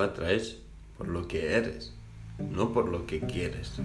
Atraes por lo que eres, no por lo que quieres.